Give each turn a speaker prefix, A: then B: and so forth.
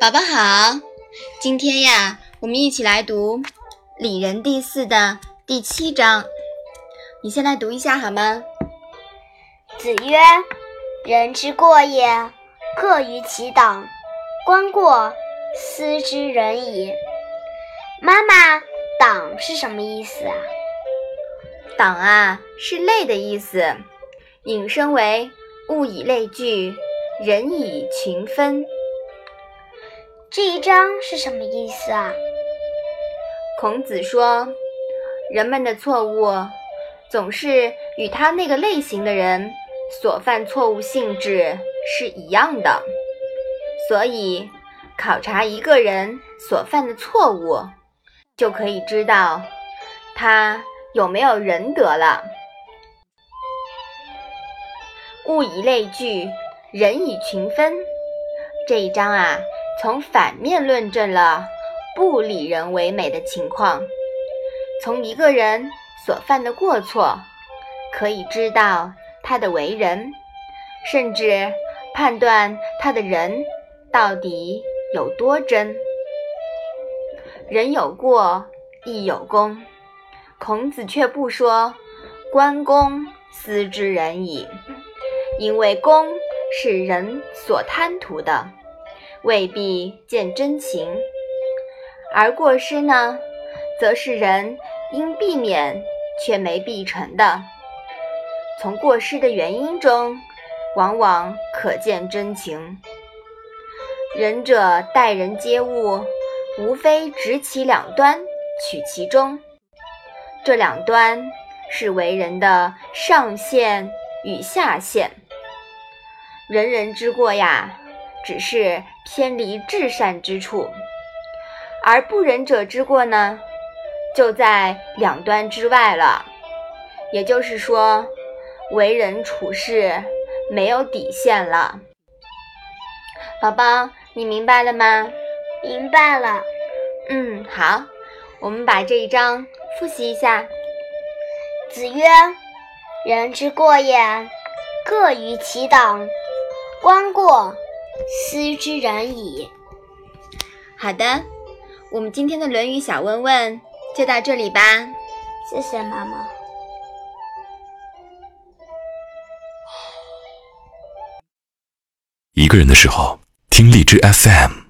A: 宝宝好，今天呀，我们一起来读《礼仁》第四的第七章。你先来读一下好吗？
B: 子曰：“人之过也，各于其党。观过，斯之仁矣。”妈妈，党是什么意思啊？
A: 党啊，是类的意思，引申为物以类聚，人以群分。
B: 这一章是什么意思啊？
A: 孔子说，人们的错误总是与他那个类型的人所犯错误性质是一样的，所以考察一个人所犯的错误，就可以知道他有没有仁德了。物以类聚，人以群分。这一章啊。从反面论证了不理人为美的情况，从一个人所犯的过错，可以知道他的为人，甚至判断他的人到底有多真。人有过亦有功，孔子却不说“关公斯之仁矣”，因为功是人所贪图的。未必见真情，而过失呢，则是人应避免却没避成的。从过失的原因中，往往可见真情。仁者待人接物，无非执其两端，取其中。这两端是为人的上限与下限。人人之过呀。只是偏离至善之处，而不仁者之过呢，就在两端之外了。也就是说，为人处事没有底线了。宝宝，你明白了吗？
B: 明白了。
A: 嗯，好，我们把这一章复习一下。
B: 子曰：“人之过也，各于其党。观过。”斯之然矣。
A: 好的，我们今天的《论语》小问问就到这里吧。
B: 谢谢妈妈。
C: 一个人的时候，听荔枝 FM。